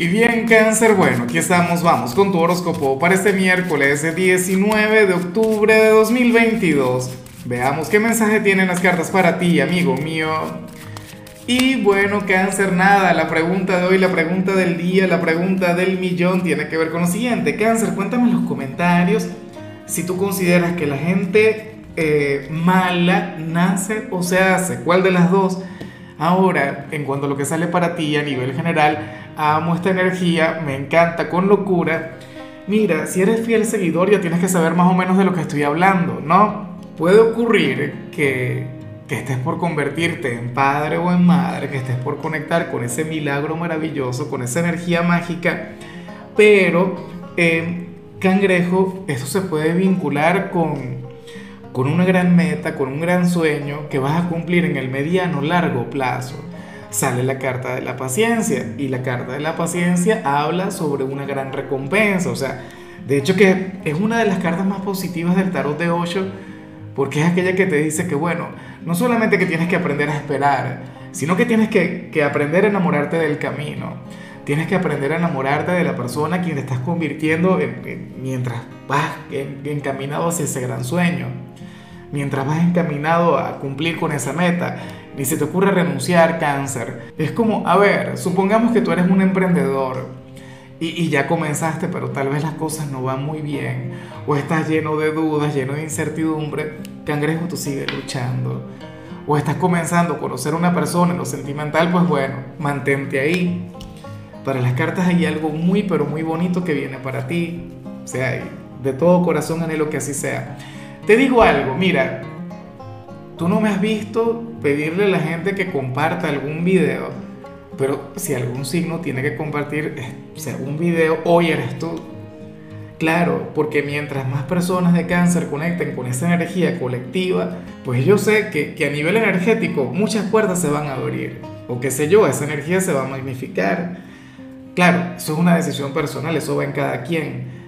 Y bien, cáncer, bueno, aquí estamos, vamos con tu horóscopo para este miércoles 19 de octubre de 2022. Veamos qué mensaje tienen las cartas para ti, amigo mío. Y bueno, cáncer, nada, la pregunta de hoy, la pregunta del día, la pregunta del millón tiene que ver con lo siguiente. Cáncer, cuéntame en los comentarios si tú consideras que la gente eh, mala nace o se hace, cuál de las dos. Ahora, en cuanto a lo que sale para ti a nivel general, amo esta energía, me encanta con locura. Mira, si eres fiel seguidor ya tienes que saber más o menos de lo que estoy hablando, ¿no? Puede ocurrir que, que estés por convertirte en padre o en madre, que estés por conectar con ese milagro maravilloso, con esa energía mágica, pero, eh, cangrejo, eso se puede vincular con, con una gran meta, con un gran sueño que vas a cumplir en el mediano largo plazo sale la carta de la paciencia y la carta de la paciencia habla sobre una gran recompensa, o sea, de hecho que es una de las cartas más positivas del tarot de Osho porque es aquella que te dice que bueno, no solamente que tienes que aprender a esperar, sino que tienes que, que aprender a enamorarte del camino, tienes que aprender a enamorarte de la persona a quien te estás convirtiendo mientras vas encaminado hacia ese gran sueño, mientras vas encaminado a cumplir con esa meta ni se te ocurre renunciar, cáncer. Es como, a ver, supongamos que tú eres un emprendedor y, ya comenzaste, pero tal vez las cosas no van muy bien, o estás lleno de dudas, lleno de incertidumbre, cangrejo, tú sigues luchando. O estás comenzando a conocer a una persona en lo sentimental, pues bueno, mantente ahí. Para las cartas hay algo muy, pero muy bonito que viene para ti. O sea, de todo corazón anhelo que así sea. Te digo algo, mira, Tú no me has visto pedirle a la gente que comparta algún video, pero si algún signo tiene que compartir eh, algún video, hoy eres tú. Claro, porque mientras más personas de cáncer conecten con esa energía colectiva, pues yo sé que, que a nivel energético muchas puertas se van a abrir, o qué sé yo, esa energía se va a magnificar. Claro, eso es una decisión personal, eso va en cada quien